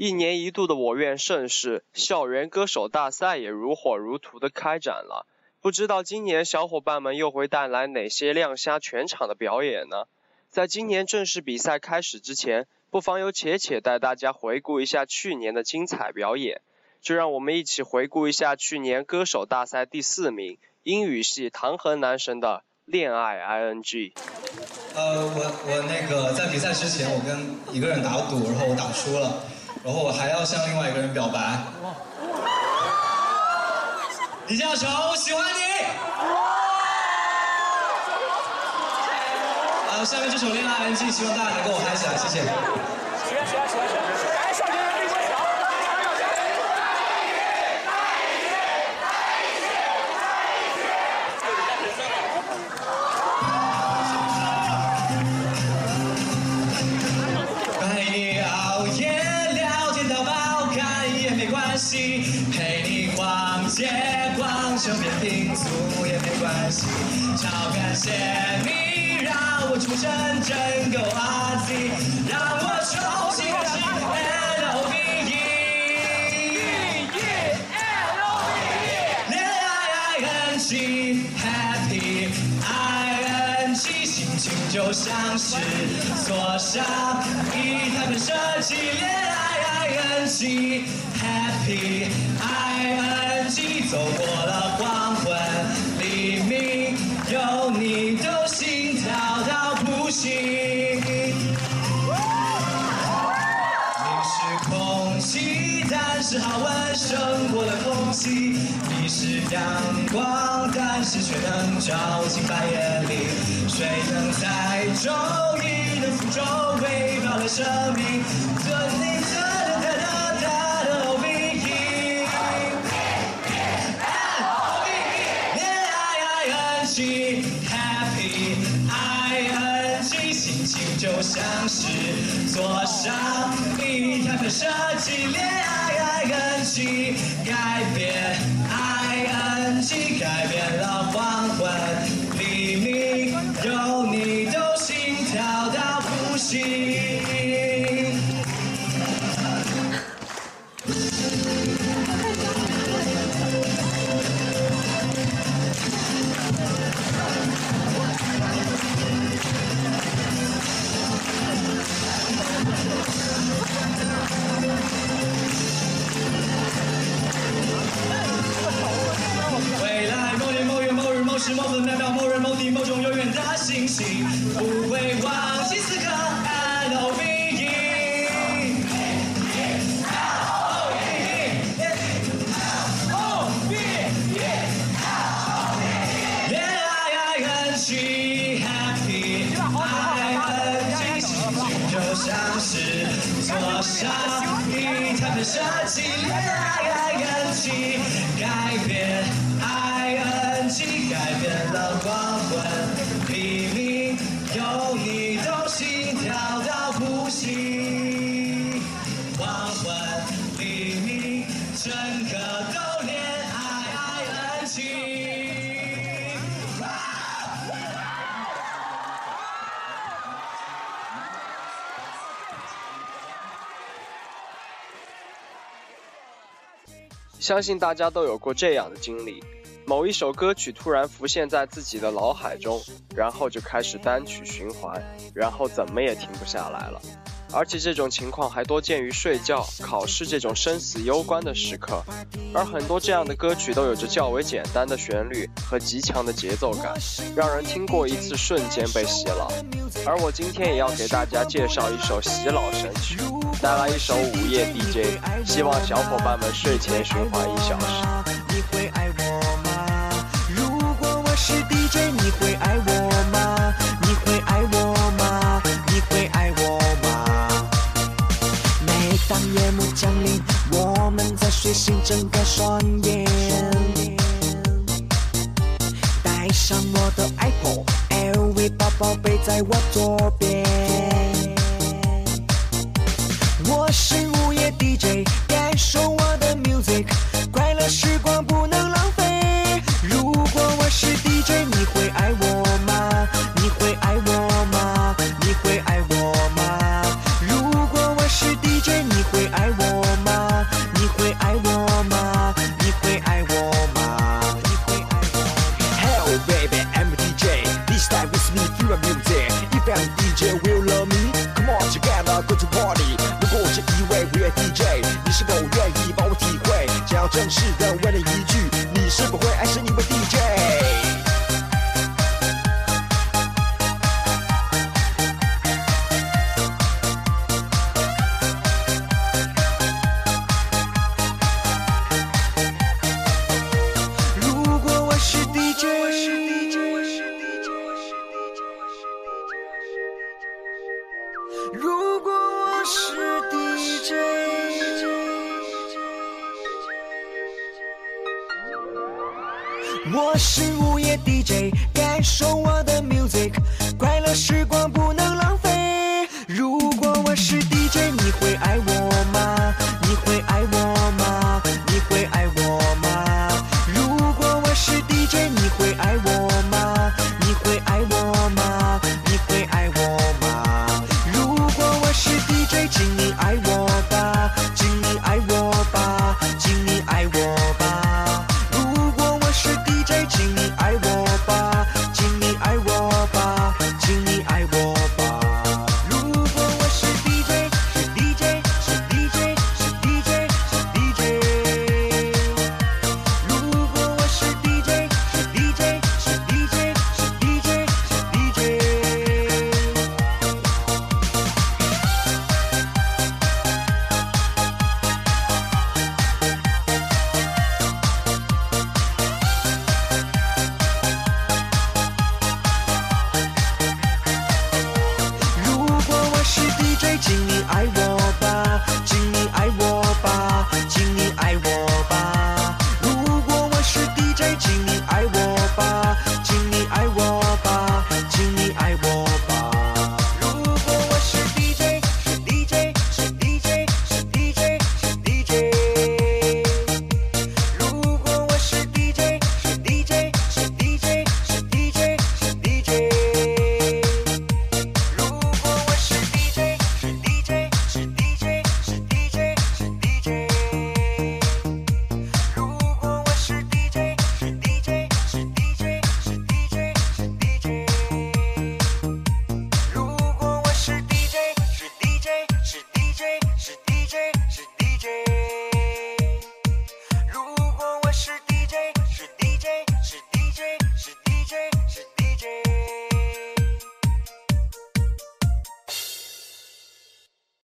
一年一度的我院盛世——校园歌手大赛也如火如荼的开展了。不知道今年小伙伴们又会带来哪些亮瞎全场的表演呢？在今年正式比赛开始之前，不妨由且且带大家回顾一下去年的精彩表演。就让我们一起回顾一下去年歌手大赛第四名英语系唐河男神的恋爱 ing。呃，我我那个在比赛之前，我跟一个人打赌，然后我打输了，然后我还要向另外一个人表白。李嘉诚，我喜欢你。好，下面这首《恋爱 ing》，希望大家能够我嗨起来，谢谢。超感谢你让我出生真够阿 Z，让我重新认识 L O V E。恋爱 I N G Happy I N G 心情就像是坐上一台喷射机。恋爱 I N G Happy I N G 走过了黄心。你是空气，但是好闻胜过了空气。你是阳光，但是却能照进白夜里。水能载舟，亦能覆舟，围绕了生命。这你我像是坐上一台喷射机。恋爱 I N G 改变 I N G 改变了星星，不会忘相信大家都有过这样的经历：某一首歌曲突然浮现在自己的脑海中，然后就开始单曲循环，然后怎么也停不下来了。而且这种情况还多见于睡觉、考试这种生死攸关的时刻，而很多这样的歌曲都有着较为简单的旋律和极强的节奏感，让人听过一次瞬间被洗脑。而我今天也要给大家介绍一首洗脑神曲，带来一首午夜 DJ，希望小伙伴们睡前循环一小时。你会爱我吗？如果我是 DJ，你会爱我吗？你会爱我吗？你会爱我吗？每当夜幕降临，我们在睡醒，睁开双。我是午夜 dj 感受我的 music 快乐时光不能浪费。如果我是 dj 你会爱我吗？你会爱我